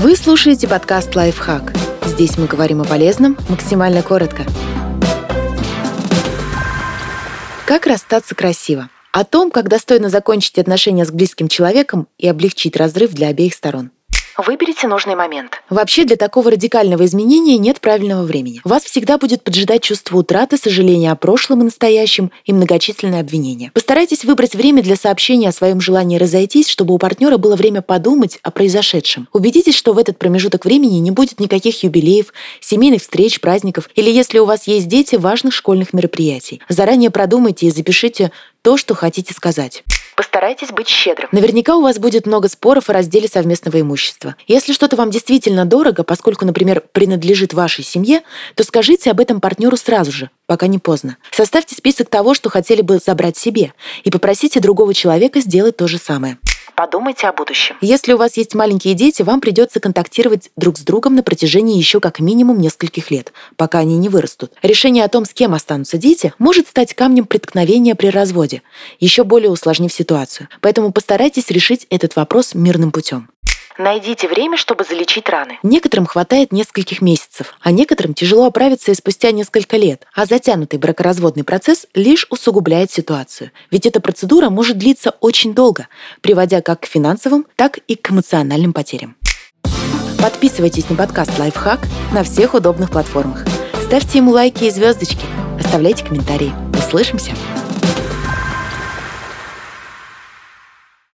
Вы слушаете подкаст «Лайфхак». Здесь мы говорим о полезном максимально коротко. Как расстаться красиво? О том, как достойно закончить отношения с близким человеком и облегчить разрыв для обеих сторон. Выберите нужный момент. Вообще для такого радикального изменения нет правильного времени. Вас всегда будет поджидать чувство утраты, сожаления о прошлом и настоящем и многочисленные обвинения. Постарайтесь выбрать время для сообщения о своем желании разойтись, чтобы у партнера было время подумать о произошедшем. Убедитесь, что в этот промежуток времени не будет никаких юбилеев, семейных встреч, праздников или, если у вас есть дети, важных школьных мероприятий. Заранее продумайте и запишите то, что хотите сказать. Постарайтесь быть щедрым. Наверняка у вас будет много споров о разделе совместного имущества. Если что-то вам действительно дорого, поскольку, например, принадлежит вашей семье, то скажите об этом партнеру сразу же, пока не поздно. Составьте список того, что хотели бы забрать себе, и попросите другого человека сделать то же самое. Подумайте о будущем. Если у вас есть маленькие дети, вам придется контактировать друг с другом на протяжении еще как минимум нескольких лет, пока они не вырастут. Решение о том, с кем останутся дети, может стать камнем преткновения при разводе, еще более усложнив ситуацию. Поэтому постарайтесь решить этот вопрос мирным путем. Найдите время, чтобы залечить раны. Некоторым хватает нескольких месяцев, а некоторым тяжело оправиться и спустя несколько лет, а затянутый бракоразводный процесс лишь усугубляет ситуацию. Ведь эта процедура может длиться очень долго, приводя как к финансовым, так и к эмоциональным потерям. Подписывайтесь на подкаст «Лайфхак» на всех удобных платформах. Ставьте ему лайки и звездочки. Оставляйте комментарии. Услышимся!